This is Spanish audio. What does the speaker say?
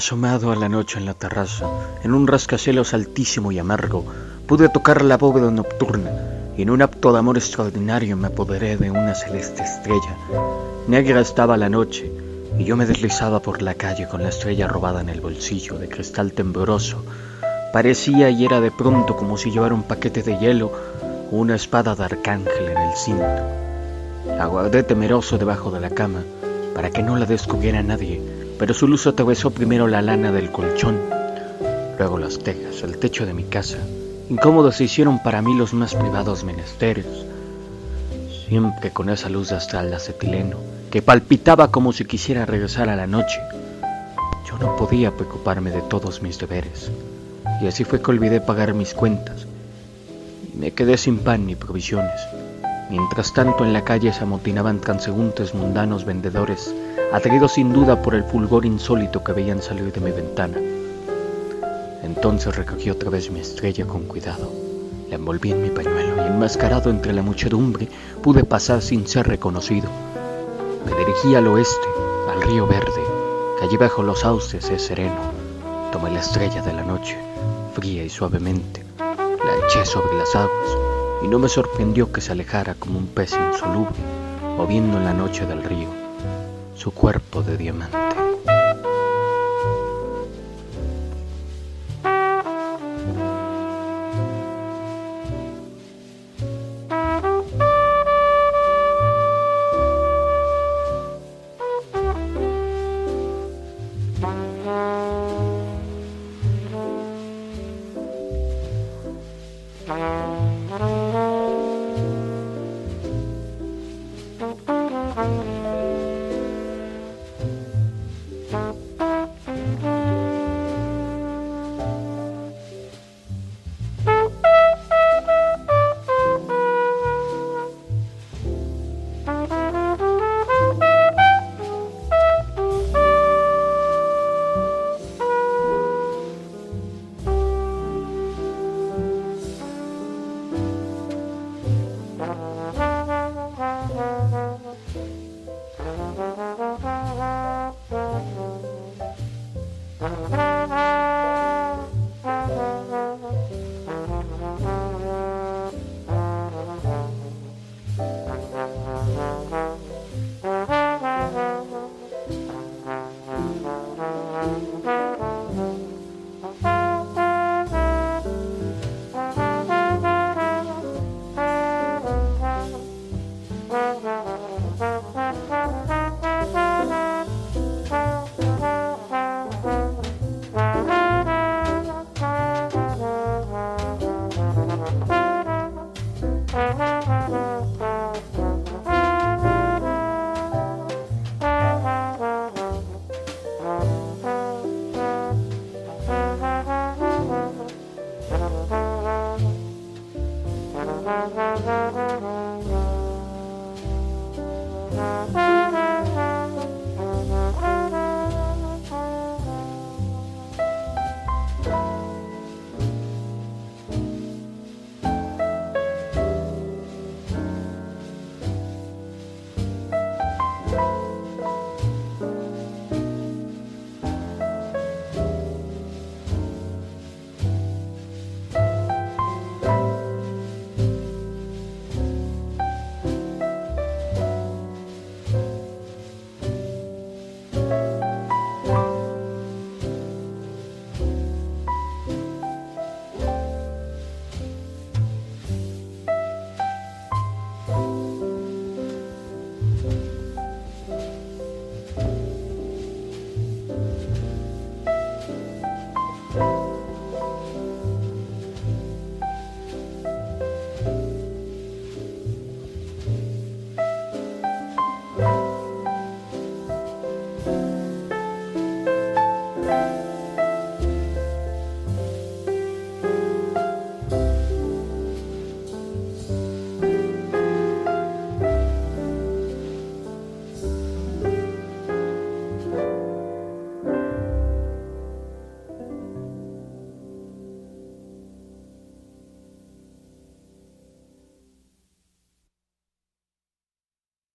Asomado a la noche en la terraza, en un rascacielos altísimo y amargo, pude tocar la bóveda nocturna y en un acto de amor extraordinario me apoderé de una celeste estrella. Negra estaba la noche y yo me deslizaba por la calle con la estrella robada en el bolsillo de cristal tembloroso. Parecía y era de pronto como si llevara un paquete de hielo o una espada de arcángel en el cinto. La guardé temeroso debajo de la cama para que no la descubriera nadie pero su luz atravesó primero la lana del colchón, luego las tejas, el techo de mi casa. Incómodos se hicieron para mí los más privados menesteres, siempre con esa luz de astral acetileno que palpitaba como si quisiera regresar a la noche. Yo no podía preocuparme de todos mis deberes, y así fue que olvidé pagar mis cuentas, y me quedé sin pan ni provisiones. Mientras tanto en la calle se amotinaban transeúntes mundanos vendedores atraído sin duda por el fulgor insólito que veían salir de mi ventana. Entonces recogí otra vez mi estrella con cuidado, la envolví en mi pañuelo y enmascarado entre la muchedumbre pude pasar sin ser reconocido. Me dirigí al oeste, al río verde, que allí bajo los sauces es sereno. Tomé la estrella de la noche, fría y suavemente, la eché sobre las aguas y no me sorprendió que se alejara como un pez insoluble, moviendo en la noche del río su cuerpo de diamante. Música